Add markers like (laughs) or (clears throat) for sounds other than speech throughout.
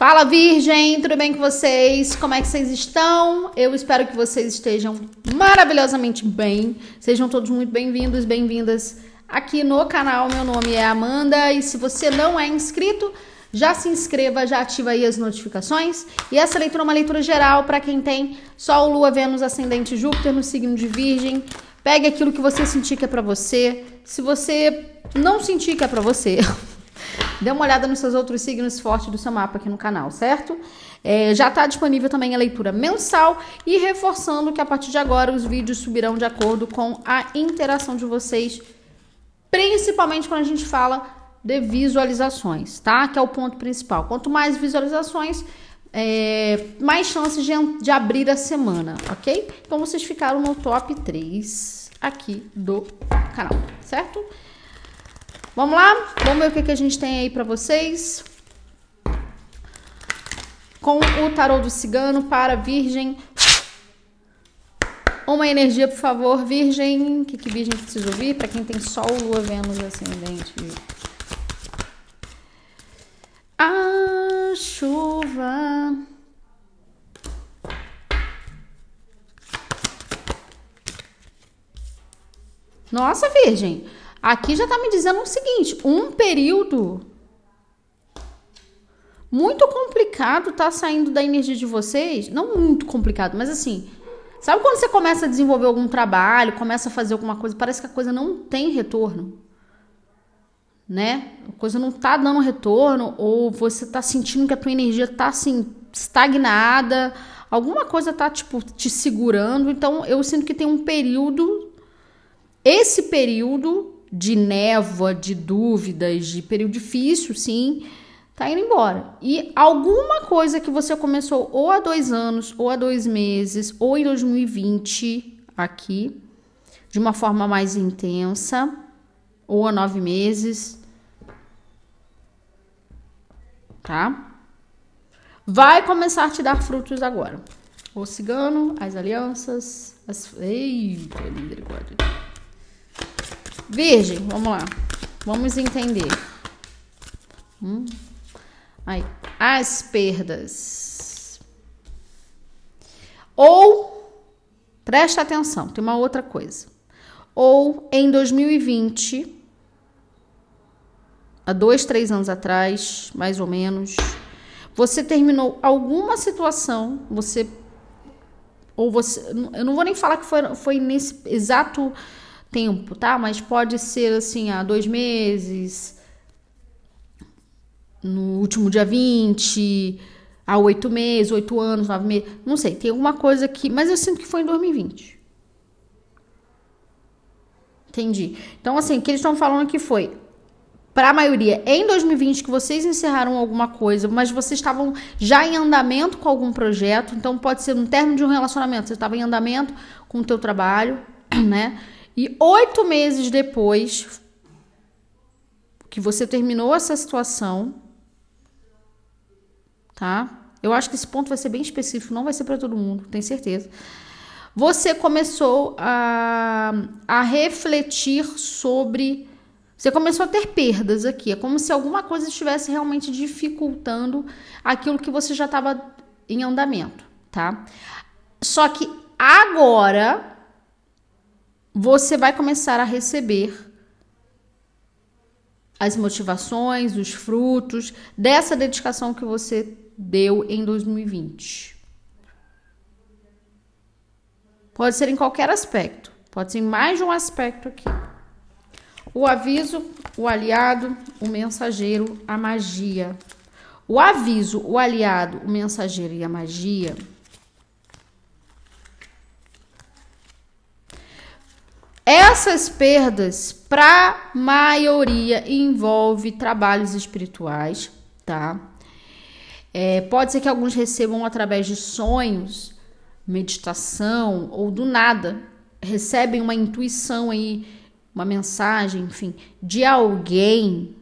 Fala Virgem, tudo bem com vocês? Como é que vocês estão? Eu espero que vocês estejam maravilhosamente bem. Sejam todos muito bem-vindos, bem-vindas aqui no canal. Meu nome é Amanda e se você não é inscrito, já se inscreva, já ativa aí as notificações. E essa leitura é uma leitura geral para quem tem Sol, Lua, Vênus, Ascendente Júpiter no signo de Virgem. Pegue aquilo que você sentir que é para você. Se você não sentir que é para você, (laughs) Dê uma olhada nos seus outros signos fortes do seu mapa aqui no canal, certo? É, já está disponível também a leitura mensal e reforçando que a partir de agora os vídeos subirão de acordo com a interação de vocês, principalmente quando a gente fala de visualizações, tá? Que é o ponto principal. Quanto mais visualizações, é, mais chances de, de abrir a semana, ok? Então vocês ficaram no top 3 aqui do canal, certo? Vamos lá? Vamos ver o que, que a gente tem aí para vocês. Com o tarô do cigano para virgem. Uma energia, por favor, virgem. O que, que virgem precisa ouvir? Para quem tem sol, lua, vênus, ascendente. A chuva. Nossa, virgem. Aqui já está me dizendo o seguinte: um período muito complicado tá saindo da energia de vocês. Não muito complicado, mas assim. Sabe quando você começa a desenvolver algum trabalho, começa a fazer alguma coisa, parece que a coisa não tem retorno? Né? A coisa não tá dando retorno, ou você tá sentindo que a tua energia tá assim, estagnada, alguma coisa tá, tipo, te segurando. Então, eu sinto que tem um período. Esse período de névoa, de dúvidas, de período difícil, sim, tá indo embora. E alguma coisa que você começou ou há dois anos, ou há dois meses, ou em 2020, aqui, de uma forma mais intensa, ou há nove meses, tá? Vai começar a te dar frutos agora. O cigano, as alianças, as. Eita, misericórdia. Virgem, vamos lá. Vamos entender. Hum. Aí, as perdas. Ou, presta atenção, tem uma outra coisa. Ou em 2020, há dois, três anos atrás, mais ou menos, você terminou alguma situação, você. Ou você. Eu não vou nem falar que foi, foi nesse exato tempo, tá? Mas pode ser assim, há dois meses, no último dia 20, há oito meses, oito anos, nove meses, não sei, tem alguma coisa que. Mas eu sinto que foi em 2020. Entendi. Então, assim, o que eles estão falando aqui foi. Para a maioria, em 2020 que vocês encerraram alguma coisa, mas vocês estavam já em andamento com algum projeto, então pode ser um término de um relacionamento, você estava em andamento com o teu trabalho, né? E oito meses depois que você terminou essa situação, tá? Eu acho que esse ponto vai ser bem específico, não vai ser para todo mundo, tenho certeza. Você começou a, a refletir sobre. Você começou a ter perdas aqui. É como se alguma coisa estivesse realmente dificultando aquilo que você já estava em andamento, tá? Só que agora você vai começar a receber as motivações, os frutos dessa dedicação que você deu em 2020. Pode ser em qualquer aspecto, pode ser em mais de um aspecto aqui. O aviso, o aliado, o mensageiro, a magia. O aviso, o aliado, o mensageiro e a magia Essas perdas, para maioria, envolve trabalhos espirituais, tá? É, pode ser que alguns recebam através de sonhos, meditação ou do nada recebem uma intuição aí, uma mensagem, enfim, de alguém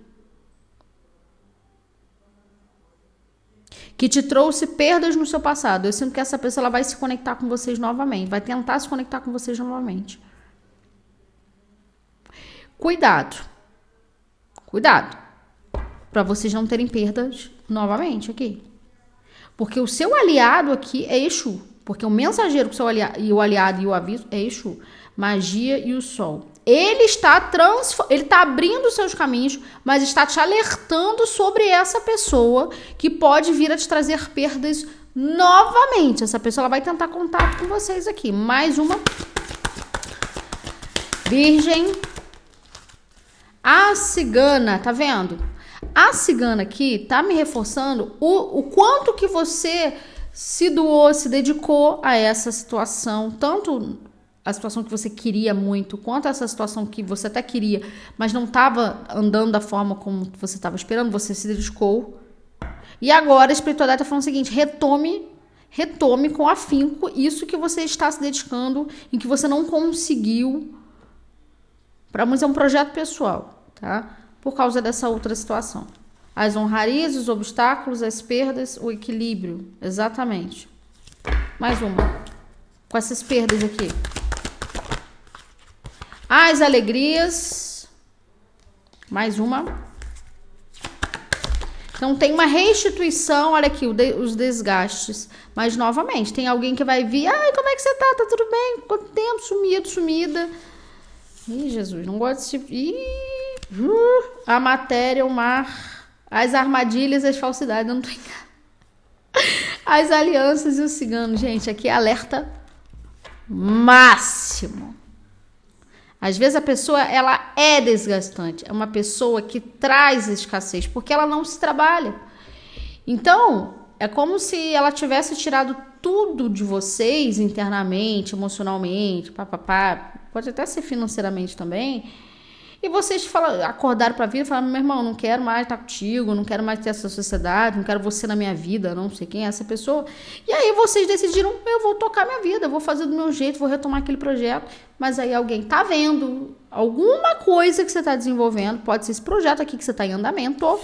que te trouxe perdas no seu passado. Eu sinto que essa pessoa ela vai se conectar com vocês novamente, vai tentar se conectar com vocês novamente. Cuidado. Cuidado. Para vocês não terem perdas novamente aqui, Porque o seu aliado aqui é Exu. Porque o mensageiro seu aliado, e o aliado e o aviso é Exu. Magia e o sol. Ele está trans, ele está abrindo seus caminhos, mas está te alertando sobre essa pessoa que pode vir a te trazer perdas novamente. Essa pessoa ela vai tentar contato com vocês aqui. Mais uma. Virgem. A cigana, tá vendo? A cigana aqui tá me reforçando o, o quanto que você se doou, se dedicou a essa situação, tanto a situação que você queria muito, quanto essa situação que você até queria, mas não estava andando da forma como você estava esperando, você se dedicou. E agora a espiritualidade está falando o seguinte: retome, retome com afinco isso que você está se dedicando, em que você não conseguiu. Para muitos é um projeto pessoal, tá? Por causa dessa outra situação. As honrarias, os obstáculos, as perdas, o equilíbrio. Exatamente. Mais uma. Com essas perdas aqui. As alegrias. Mais uma. Então tem uma restituição, olha aqui, os desgastes. Mas novamente, tem alguém que vai vir, ai, como é que você tá? Tá tudo bem? Quanto tempo? Sumido, sumida. Ih, Jesus, não gosto desse tipo. Ih, a matéria, o mar. As armadilhas as falsidades, eu não tô. As alianças e o cigano, gente, aqui é alerta máximo. Às vezes a pessoa ela é desgastante, é uma pessoa que traz escassez porque ela não se trabalha. Então, é como se ela tivesse tirado tudo de vocês internamente, emocionalmente, papapá, pode até ser financeiramente também e vocês falam, acordaram para a vida e falaram: meu irmão, não quero mais estar contigo, não quero mais ter essa sociedade, não quero você na minha vida, não sei quem é essa pessoa. E aí vocês decidiram: eu vou tocar minha vida, vou fazer do meu jeito, vou retomar aquele projeto. Mas aí alguém tá vendo alguma coisa que você está desenvolvendo, pode ser esse projeto aqui que você está em andamento.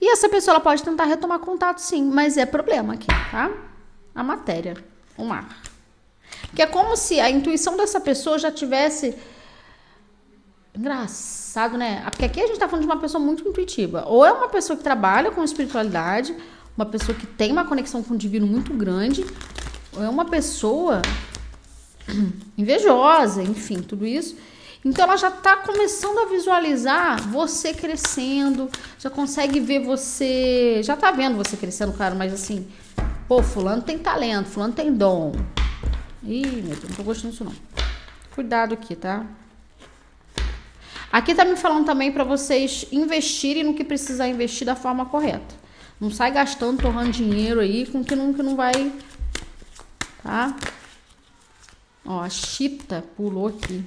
E essa pessoa ela pode tentar retomar contato, sim, mas é problema aqui, tá? A matéria, o mar. Que é como se a intuição dessa pessoa já tivesse. Engraçado, né? Porque aqui a gente tá falando de uma pessoa muito intuitiva. Ou é uma pessoa que trabalha com espiritualidade, uma pessoa que tem uma conexão com o divino muito grande, ou é uma pessoa (clears throat) invejosa, enfim, tudo isso. Então ela já está começando a visualizar você crescendo, já consegue ver você, já está vendo você crescendo, claro, mas assim, pô, fulano tem talento, fulano tem dom, Ih, meu Deus, não tô gostando disso não. Cuidado aqui, tá? Aqui tá me falando também para vocês investirem no que precisar investir da forma correta. Não sai gastando, torrando dinheiro aí com que não, que não vai. Tá? Ó, a chita pulou aqui.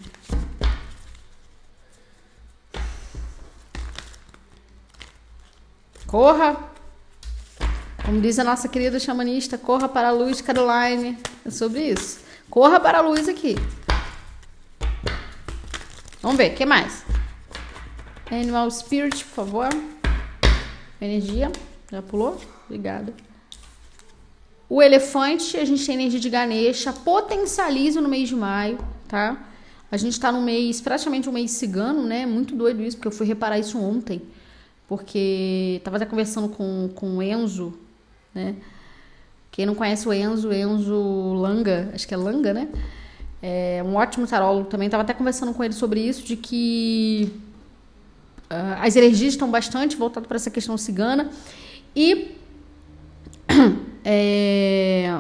Corra! Como diz a nossa querida chamanista, corra para a luz, Caroline. É sobre isso. Corra para a luz aqui. Vamos ver, o que mais? Animal Spirit, por favor. Energia. Já pulou? Obrigada. O elefante, a gente tem energia de Ganesha. Potencializa no mês de maio, tá? A gente tá no mês, praticamente um mês cigano, né? Muito doido isso, porque eu fui reparar isso ontem. Porque tava até conversando com, com o Enzo, né? Quem não conhece o Enzo, Enzo Langa, acho que é Langa, né? É um ótimo tarólogo também. Estava até conversando com ele sobre isso, de que uh, as energias estão bastante voltadas para essa questão cigana. E (clears throat) é,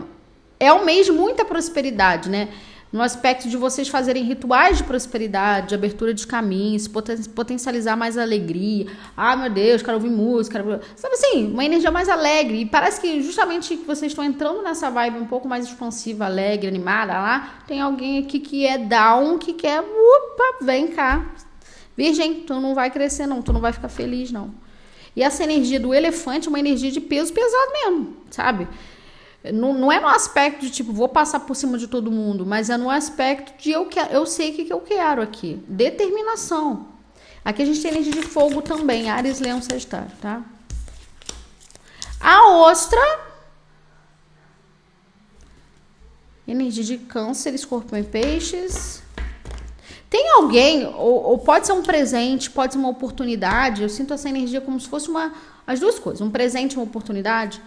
é um mês de muita prosperidade, né? No aspecto de vocês fazerem rituais de prosperidade, de abertura de caminhos, poten potencializar mais alegria. Ah, meu Deus, quero ouvir música. Quero... Sabe assim, uma energia mais alegre. E parece que justamente que vocês estão entrando nessa vibe um pouco mais expansiva, alegre, animada lá, tem alguém aqui que é down, que quer, upa, vem cá. Virgem, tu não vai crescer não, tu não vai ficar feliz não. E essa energia do elefante é uma energia de peso pesado mesmo, sabe? Não, não é no aspecto de tipo, vou passar por cima de todo mundo, mas é no aspecto de eu, que, eu sei o que, que eu quero aqui. Determinação. Aqui a gente tem energia de fogo também, Ares, Leão, Sagitário, tá? A ostra. Energia de câncer, escorpião e peixes. Tem alguém, ou, ou, pode ser um presente, pode ser uma oportunidade. Eu sinto essa energia como se fosse uma. As duas coisas, um presente e uma oportunidade,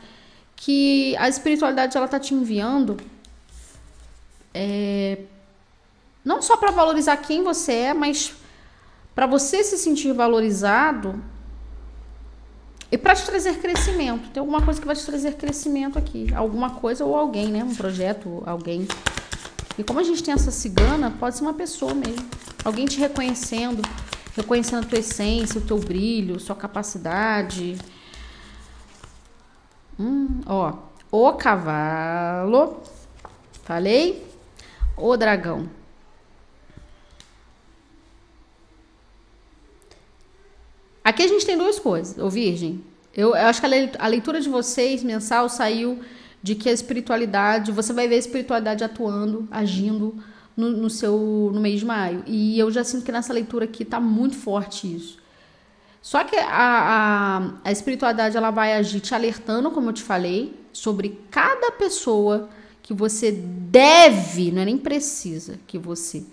que a espiritualidade ela tá te enviando. É, não só para valorizar quem você é, mas para você se sentir valorizado e para te trazer crescimento. Tem alguma coisa que vai te trazer crescimento aqui. Alguma coisa ou alguém, né? Um projeto, alguém. E como a gente tem essa cigana, pode ser uma pessoa mesmo. Alguém te reconhecendo, reconhecendo a tua essência, o teu brilho, sua capacidade. Hum, ó, o cavalo. Falei? O dragão. Aqui a gente tem duas coisas, ô Virgem. Eu, eu acho que a leitura de vocês mensal saiu de que a espiritualidade, você vai ver a espiritualidade atuando, agindo no, no, seu no mês de maio. E eu já sinto que nessa leitura aqui tá muito forte isso. Só que a, a, a espiritualidade ela vai agir te alertando, como eu te falei, sobre cada pessoa que você deve, não é nem precisa, que você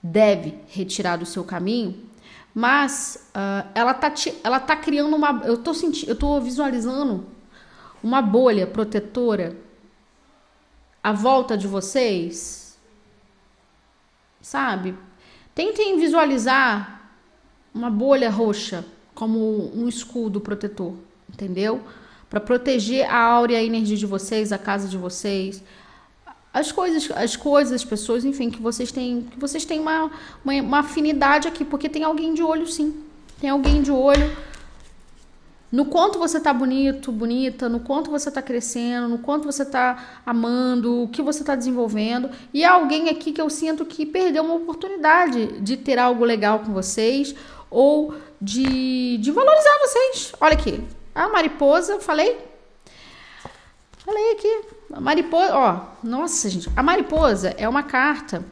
deve retirar do seu caminho, mas uh, ela, tá te, ela tá criando uma. Eu tô sentindo, eu tô visualizando uma bolha protetora à volta de vocês, sabe? Tentem visualizar uma bolha roxa como um escudo protetor, entendeu? Para proteger a áurea e a energia de vocês, a casa de vocês, as coisas, as coisas, as pessoas, enfim, que vocês têm, que vocês têm uma, uma, uma afinidade aqui, porque tem alguém de olho, sim. Tem alguém de olho no quanto você tá bonito, bonita, no quanto você tá crescendo, no quanto você tá amando, o que você tá desenvolvendo. E há alguém aqui que eu sinto que perdeu uma oportunidade de ter algo legal com vocês ou de, de valorizar vocês. Olha aqui, a mariposa, falei? Falei aqui. A mariposa, ó, nossa, gente, a mariposa é uma carta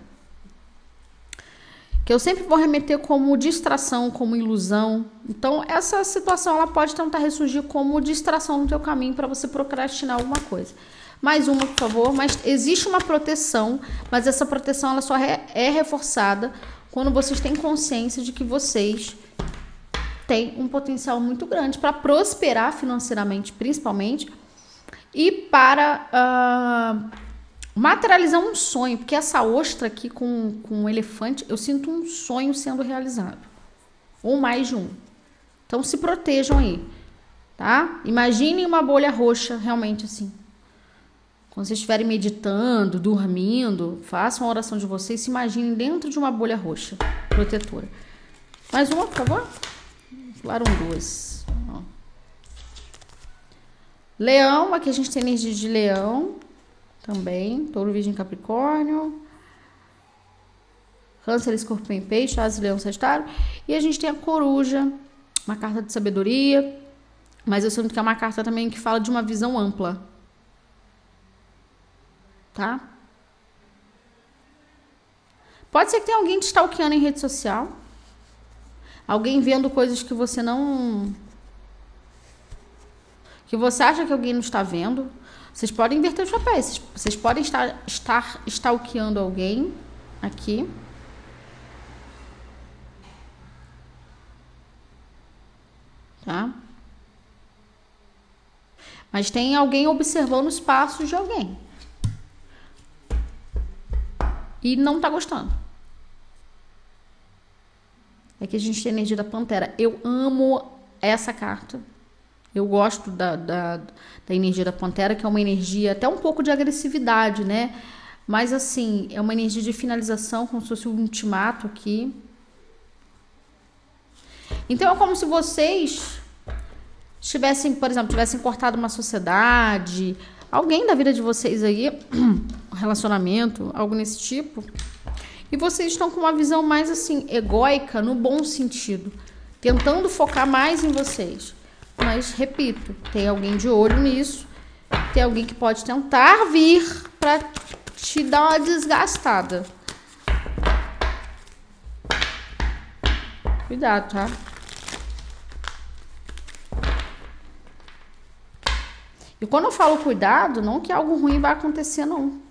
que eu sempre vou remeter como distração, como ilusão. Então, essa situação ela pode tentar ressurgir como distração no teu caminho para você procrastinar alguma coisa. Mais uma, por favor. Mas existe uma proteção, mas essa proteção ela só é reforçada quando vocês têm consciência de que vocês têm um potencial muito grande para prosperar financeiramente, principalmente, e para uh, materializar um sonho, porque essa ostra aqui com, com um elefante, eu sinto um sonho sendo realizado. Ou mais de um. Então se protejam aí, tá? Imaginem uma bolha roxa, realmente assim. Quando vocês estiverem meditando, dormindo, façam a oração de vocês, se imaginem dentro de uma bolha roxa protetora. Mais uma, por favor? Falaram duas. Ó. Leão, aqui a gente tem energia de leão também. Touro, Virgem, Capricórnio. Câncer, Escorpião e Peixe, Asas, Leão, Sagitário. E a gente tem a Coruja, uma carta de sabedoria. Mas eu sinto que é uma carta também que fala de uma visão ampla. Tá? Pode ser que tenha alguém te stalkeando em rede social. Alguém vendo coisas que você não. que você acha que alguém não está vendo. Vocês podem inverter os papéis. Vocês podem estar, estar stalkeando alguém aqui. Tá? Mas tem alguém observando os passos de alguém. E não tá gostando. É que a gente tem energia da pantera. Eu amo essa carta. Eu gosto da, da, da energia da Pantera, que é uma energia até um pouco de agressividade, né? Mas assim, é uma energia de finalização, como se fosse um ultimato aqui. Então é como se vocês tivessem, por exemplo, tivessem cortado uma sociedade, alguém da vida de vocês aí, (clears throat) relacionamento, algo nesse tipo. E vocês estão com uma visão mais assim, egóica, no bom sentido, tentando focar mais em vocês. Mas, repito, tem alguém de olho nisso. Tem alguém que pode tentar vir para te dar uma desgastada. Cuidado, tá? E quando eu falo cuidado, não que algo ruim vai acontecer, não.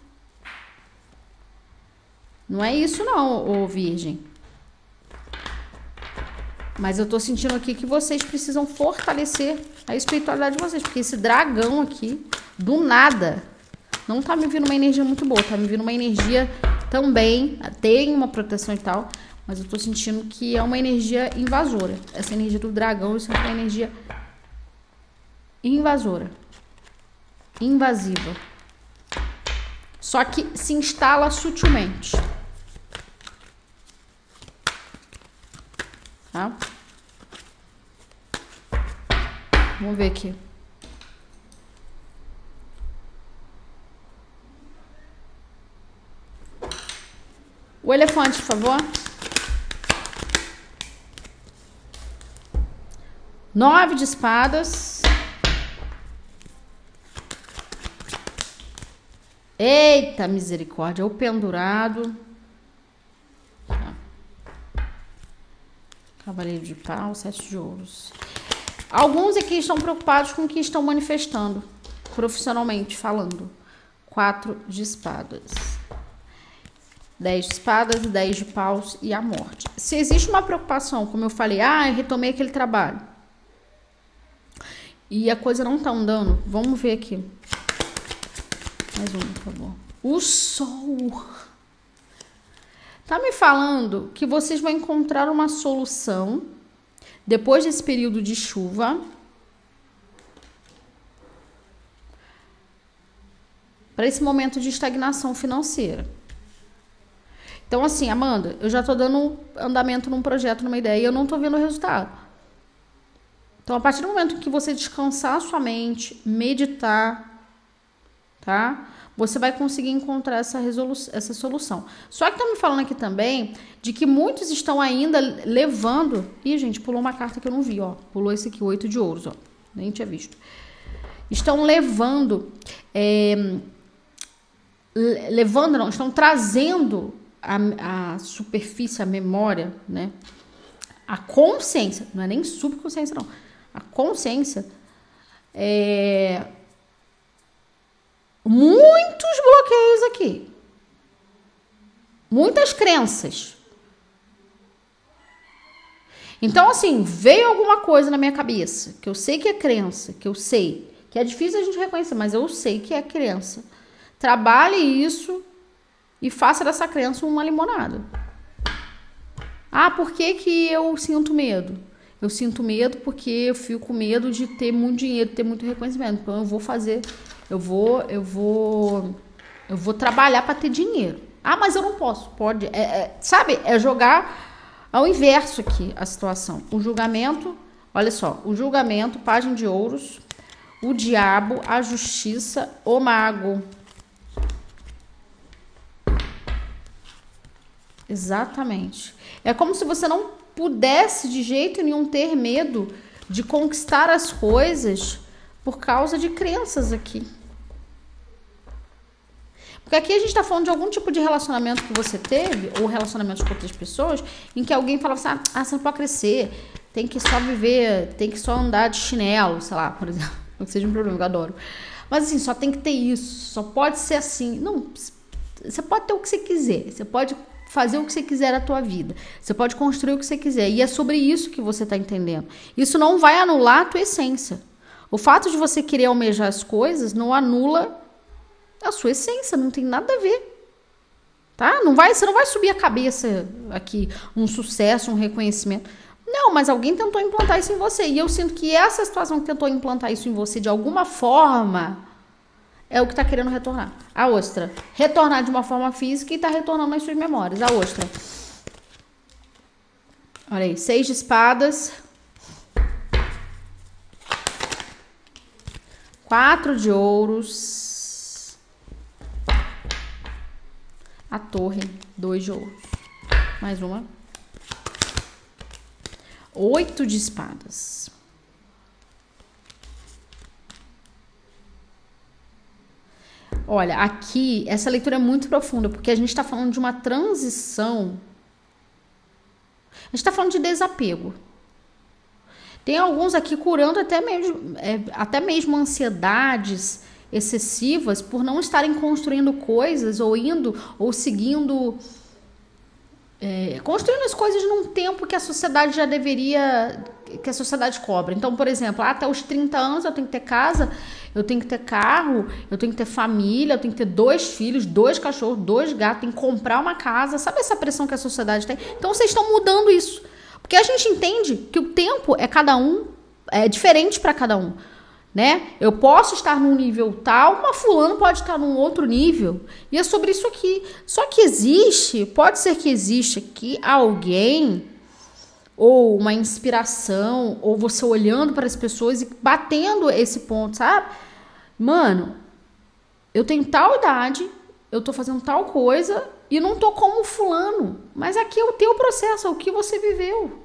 Não é isso, não, ô virgem. Mas eu tô sentindo aqui que vocês precisam fortalecer a espiritualidade de vocês. Porque esse dragão aqui, do nada, não tá me vindo uma energia muito boa. Tá me vindo uma energia também. Tem uma proteção e tal. Mas eu tô sentindo que é uma energia invasora. Essa energia do dragão, isso é uma energia invasora. Invasiva. Só que se instala sutilmente. Tá? Vamos ver aqui. O elefante, por favor. Nove de espadas. Eita misericórdia, o pendurado. Cavaleiro de pau, sete de ouros. Alguns aqui estão preocupados com o que estão manifestando, profissionalmente falando. Quatro de espadas. Dez de espadas, dez de paus e a morte. Se existe uma preocupação, como eu falei, ah, eu retomei aquele trabalho. E a coisa não tá andando. Vamos ver aqui. Mais um, por favor. O sol. Tá me falando que vocês vão encontrar uma solução depois desse período de chuva. Para esse momento de estagnação financeira. Então, assim, Amanda, eu já tô dando andamento num projeto, numa ideia, e eu não tô vendo o resultado. Então, a partir do momento que você descansar a sua mente, meditar, tá? Você vai conseguir encontrar essa, essa solução. Só que tá me falando aqui também de que muitos estão ainda levando. Ih, gente, pulou uma carta que eu não vi, ó. Pulou esse aqui, oito de ouros, ó. Nem tinha visto. Estão levando. É, levando, não, estão trazendo a, a superfície, a memória, né? A consciência, não é nem subconsciência, não. A consciência é, muitos bloqueios aqui. Muitas crenças. Então, assim, veio alguma coisa na minha cabeça, que eu sei que é crença, que eu sei, que é difícil a gente reconhecer, mas eu sei que é crença. Trabalhe isso e faça dessa crença uma limonada. Ah, por que, que eu sinto medo? Eu sinto medo porque eu fico com medo de ter muito dinheiro, ter muito reconhecimento. Então eu vou fazer eu vou, eu vou, eu vou trabalhar para ter dinheiro. Ah, mas eu não posso. Pode, é, é, sabe? É jogar ao inverso aqui a situação. O julgamento, olha só, o julgamento, página de ouros, o diabo, a justiça, o mago. Exatamente. É como se você não pudesse de jeito nenhum ter medo de conquistar as coisas por causa de crenças aqui. Porque aqui a gente está falando de algum tipo de relacionamento que você teve, ou relacionamentos com outras pessoas, em que alguém falava assim: ah, você não pode crescer, tem que só viver, tem que só andar de chinelo, sei lá, por exemplo. Não (laughs) que seja um problema, eu adoro. Mas assim, só tem que ter isso, só pode ser assim. Não, você pode ter o que você quiser, você pode fazer o que você quiser na tua vida, você pode construir o que você quiser, e é sobre isso que você está entendendo. Isso não vai anular a tua essência. O fato de você querer almejar as coisas não anula a sua essência, não tem nada a ver. Tá? Não vai, você não vai subir a cabeça aqui um sucesso, um reconhecimento. Não, mas alguém tentou implantar isso em você. E eu sinto que essa situação que tentou implantar isso em você de alguma forma é o que está querendo retornar. A ostra. Retornar de uma forma física e está retornando nas suas memórias. A ostra. Olha aí, seis de espadas. Quatro de ouros. A torre, dois de ouros. Mais uma. Oito de espadas. Olha, aqui, essa leitura é muito profunda, porque a gente está falando de uma transição. A gente está falando de desapego. Tem alguns aqui curando até mesmo, é, até mesmo ansiedades excessivas por não estarem construindo coisas ou indo ou seguindo é, construindo as coisas num tempo que a sociedade já deveria. que a sociedade cobra. Então, por exemplo, ah, até os 30 anos eu tenho que ter casa, eu tenho que ter carro, eu tenho que ter família, eu tenho que ter dois filhos, dois cachorros, dois gatos, tenho que comprar uma casa. Sabe essa pressão que a sociedade tem? Então vocês estão mudando isso. Porque a gente entende que o tempo é cada um, é diferente para cada um né? Eu posso estar num nível tal, uma fulano pode estar num outro nível. E é sobre isso aqui. Só que existe, pode ser que exista aqui alguém ou uma inspiração, ou você olhando para as pessoas e batendo esse ponto, sabe? Mano, eu tenho tal idade, eu tô fazendo tal coisa e não tô como fulano, mas aqui é o teu processo, é o que você viveu.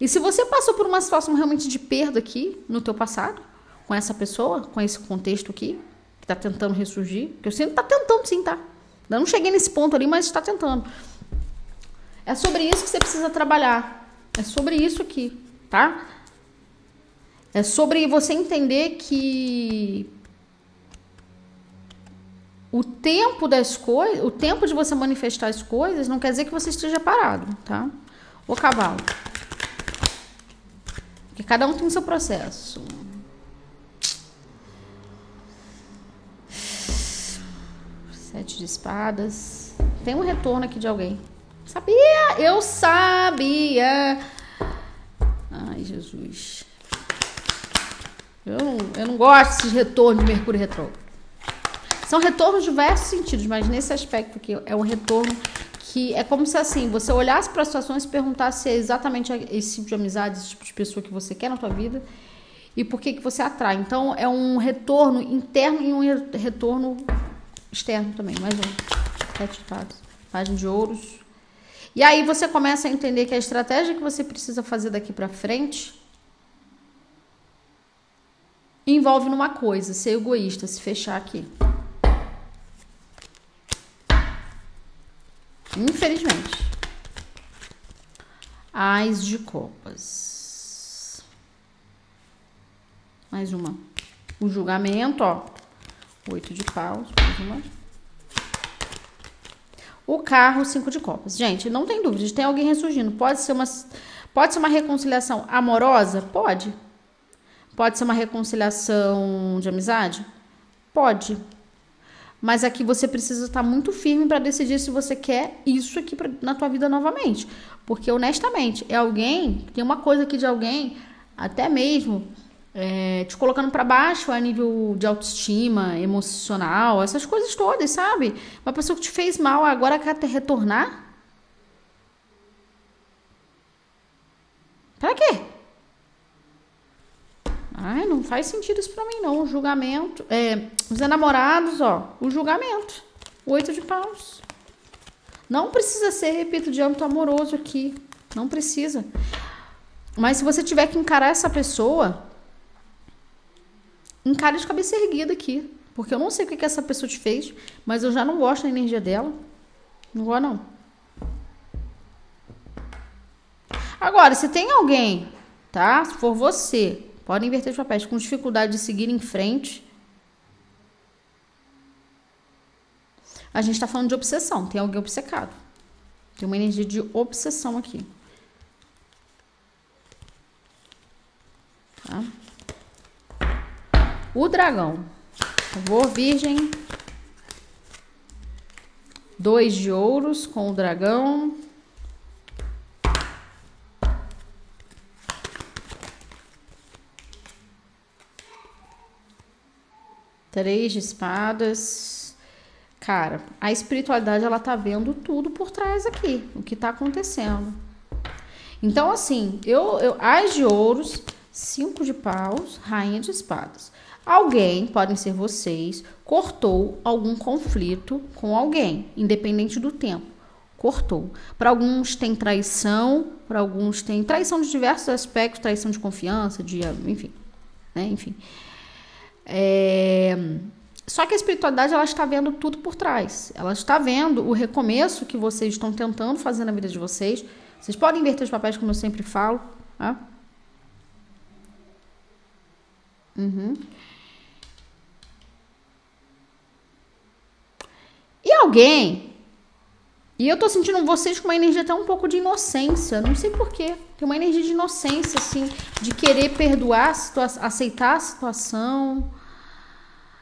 E se você passou por uma situação realmente de perda aqui no teu passado, com essa pessoa, com esse contexto aqui, que está tentando ressurgir, que eu sinto está tentando sim, tá? Eu não cheguei nesse ponto ali, mas está tentando. É sobre isso que você precisa trabalhar. É sobre isso aqui, tá? É sobre você entender que o tempo das coisas, o tempo de você manifestar as coisas não quer dizer que você esteja parado, tá? O cavalo. Porque cada um tem seu processo. Sete de espadas. Tem um retorno aqui de alguém. Sabia! Eu sabia! Ai, Jesus. Eu não, eu não gosto desses retornos de Mercúrio retrógrado. São retornos diversos sentidos, mas nesse aspecto aqui é um retorno que é como se assim, você olhasse para as situações e perguntasse se é exatamente esse tipo de amizade, esse tipo de pessoa que você quer na tua vida e por que que você atrai. Então é um retorno interno e um retorno externo também. Mais um. Sete fatos. Página de ouros. E aí você começa a entender que a estratégia que você precisa fazer daqui para frente envolve numa coisa, ser egoísta, se fechar aqui. Infelizmente. Ais de copas. Mais uma. O julgamento, ó. Oito de paus. Mais uma. O carro, cinco de copas. Gente, não tem dúvida, tem alguém ressurgindo. Pode ser uma, pode ser uma reconciliação amorosa? Pode. Pode ser uma reconciliação de amizade? Pode. Mas aqui você precisa estar muito firme para decidir se você quer isso aqui pra, na tua vida novamente. Porque, honestamente, é alguém, tem uma coisa aqui de alguém, até mesmo é, te colocando para baixo a nível de autoestima, emocional, essas coisas todas, sabe? Uma pessoa que te fez mal, agora quer te retornar? Para quê? Não faz sentido isso pra mim, não. O julgamento. É, os enamorados, ó. O julgamento. Oito de paus. Não precisa ser, repito, de âmbito amoroso aqui. Não precisa. Mas se você tiver que encarar essa pessoa, encare de cabeça erguida aqui. Porque eu não sei o que, que essa pessoa te fez, mas eu já não gosto da energia dela. Não gosto, não. Agora, se tem alguém, tá? Se for você, Podem inverter os papéis com dificuldade de seguir em frente. A gente está falando de obsessão. Tem alguém obcecado. Tem uma energia de obsessão aqui. Tá? O dragão. Favor, virgem. Dois de ouros com o dragão. Três de espadas. Cara, a espiritualidade ela tá vendo tudo por trás aqui, o que tá acontecendo. Então, assim, eu, eu as de ouros, cinco de paus, rainha de espadas. Alguém, podem ser vocês, cortou algum conflito com alguém, independente do tempo. Cortou. Para alguns tem traição, para alguns tem traição de diversos aspectos, traição de confiança, de, enfim, né? Enfim. É... Só que a espiritualidade ela está vendo tudo por trás. Ela está vendo o recomeço que vocês estão tentando fazer na vida de vocês. Vocês podem inverter os papéis, como eu sempre falo. Tá? Uhum. alguém. E eu tô sentindo vocês com uma energia até um pouco de inocência. Não sei porquê. Tem uma energia de inocência, assim, de querer perdoar, a aceitar a situação.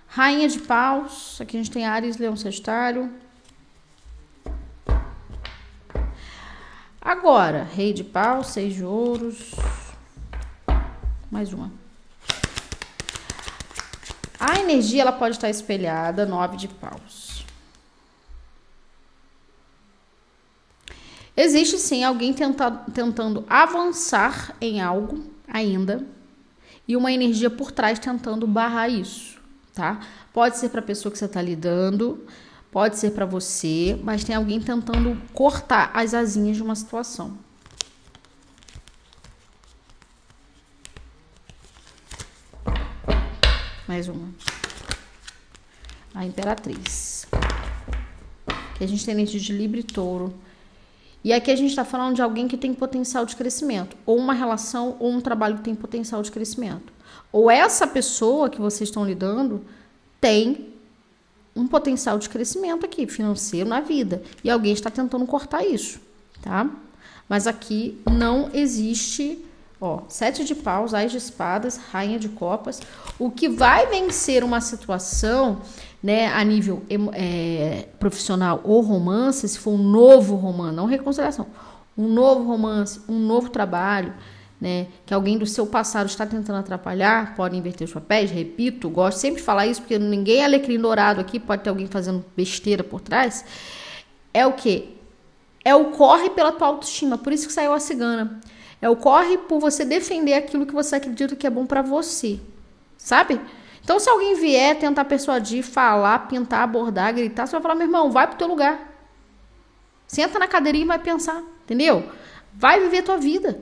Rainha de paus. Aqui a gente tem Ares, Leão, Sagitário. Agora, Rei de paus, Seis de ouros. Mais uma. A energia ela pode estar espelhada, Nove de paus. Existe sim alguém tenta, tentando avançar em algo ainda e uma energia por trás tentando barrar isso tá? Pode ser para a pessoa que você está lidando, pode ser para você, mas tem alguém tentando cortar as asinhas de uma situação. Mais uma. A Imperatriz. Que a gente tem energia de Libra e Touro. E aqui a gente está falando de alguém que tem potencial de crescimento, ou uma relação, ou um trabalho que tem potencial de crescimento ou essa pessoa que vocês estão lidando tem um potencial de crescimento aqui, financeiro na vida. E alguém está tentando cortar isso, tá? Mas aqui não existe, ó, sete de paus, ais de espadas, rainha de copas. O que vai vencer uma situação, né, a nível é, profissional ou romance, se for um novo romance, não reconciliação, um novo romance, um novo trabalho, né, que alguém do seu passado está tentando atrapalhar, pode inverter os papéis, repito, gosto sempre de falar isso, porque ninguém é alecrim dourado aqui, pode ter alguém fazendo besteira por trás, é o que? É o corre pela tua autoestima, por isso que saiu a cigana. É o corre por você defender aquilo que você acredita que é bom para você, sabe? Então, se alguém vier tentar persuadir, falar, pintar, abordar, gritar, você vai falar, meu irmão, vai pro teu lugar. Senta na cadeirinha e vai pensar, entendeu? Vai viver tua vida.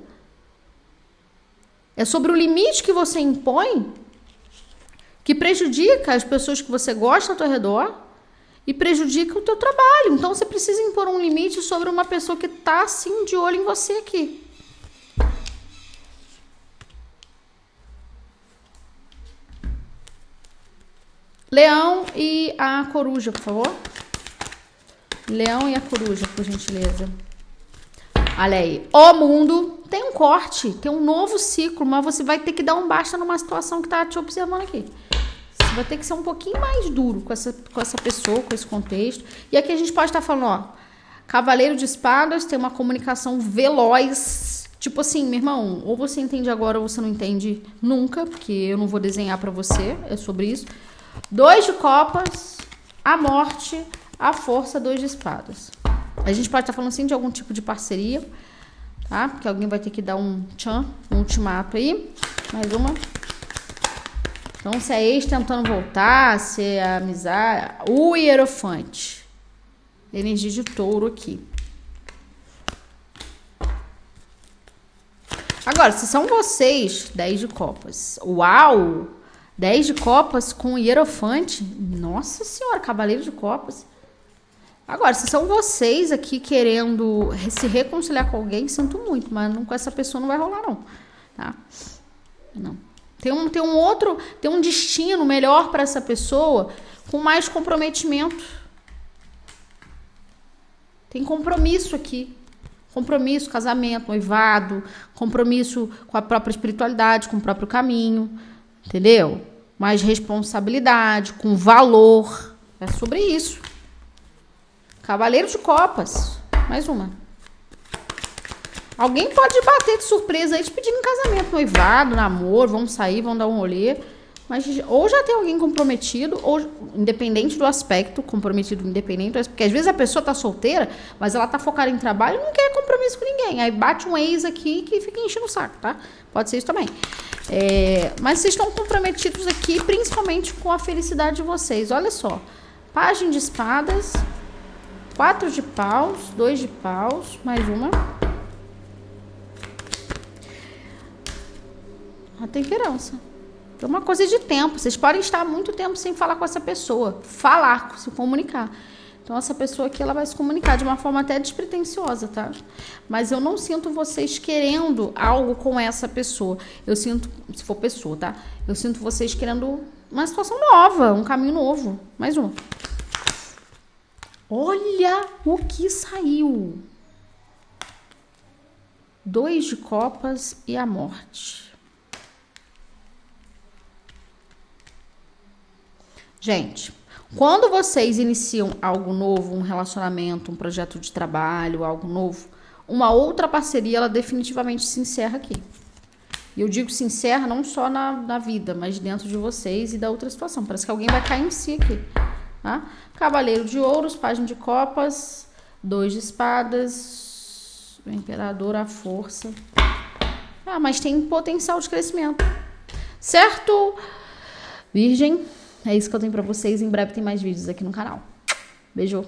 É sobre o limite que você impõe que prejudica as pessoas que você gosta ao teu redor e prejudica o teu trabalho. Então você precisa impor um limite sobre uma pessoa que está assim de olho em você aqui. Leão e a coruja, por favor. Leão e a coruja, por gentileza. Olha aí. O mundo tem um corte, tem um novo ciclo, mas você vai ter que dar um basta numa situação que tá te observando aqui. Você vai ter que ser um pouquinho mais duro com essa, com essa pessoa, com esse contexto. E aqui a gente pode estar tá falando, ó. Cavaleiro de espadas tem uma comunicação veloz. Tipo assim, meu irmão, ou você entende agora ou você não entende nunca, porque eu não vou desenhar para você, é sobre isso. Dois de copas, a morte, a força, dois de espadas. A gente pode estar falando assim de algum tipo de parceria, tá? Porque alguém vai ter que dar um tchan, um ultimato aí. Mais uma. Então, se é ex tentando voltar, se é amizade. O hierofante. Energia de touro aqui. Agora, se são vocês, 10 de copas. Uau! 10 de copas com hierofante. Nossa senhora, cavaleiro de copas. Agora, se são vocês aqui querendo se reconciliar com alguém, sinto muito, mas não, com essa pessoa não vai rolar, não. Tá? Não. Tem um, tem um outro, tem um destino melhor para essa pessoa com mais comprometimento. Tem compromisso aqui. Compromisso, casamento, noivado, compromisso com a própria espiritualidade, com o próprio caminho, entendeu? Mais responsabilidade, com valor. É sobre isso. Cavaleiro de Copas. Mais uma. Alguém pode bater de surpresa aí te pedindo casamento, noivado, namoro, vamos sair, vamos dar um rolê. Mas ou já tem alguém comprometido, ou independente do aspecto, comprometido independente, porque às vezes a pessoa tá solteira, mas ela tá focada em trabalho e não quer compromisso com ninguém. Aí bate um ex aqui que fica enchendo o saco, tá? Pode ser isso também. É, mas vocês estão comprometidos aqui, principalmente com a felicidade de vocês. Olha só. Página de espadas, Quatro de paus, dois de paus, mais uma. A temperança. É uma coisa de tempo. Vocês podem estar muito tempo sem falar com essa pessoa. Falar, se comunicar. Então, essa pessoa aqui, ela vai se comunicar de uma forma até despretensiosa, tá? Mas eu não sinto vocês querendo algo com essa pessoa. Eu sinto, se for pessoa, tá? Eu sinto vocês querendo uma situação nova, um caminho novo. Mais um Olha o que saiu. Dois de copas e a morte. Gente, quando vocês iniciam algo novo, um relacionamento, um projeto de trabalho, algo novo, uma outra parceria, ela definitivamente se encerra aqui. E eu digo se encerra não só na, na vida, mas dentro de vocês e da outra situação. Parece que alguém vai cair em si aqui. Tá? Cavaleiro de ouros, página de copas, dois de espadas, o imperador, a força. Ah, mas tem potencial de crescimento. Certo? Virgem, é isso que eu tenho para vocês. Em breve tem mais vídeos aqui no canal. Beijo.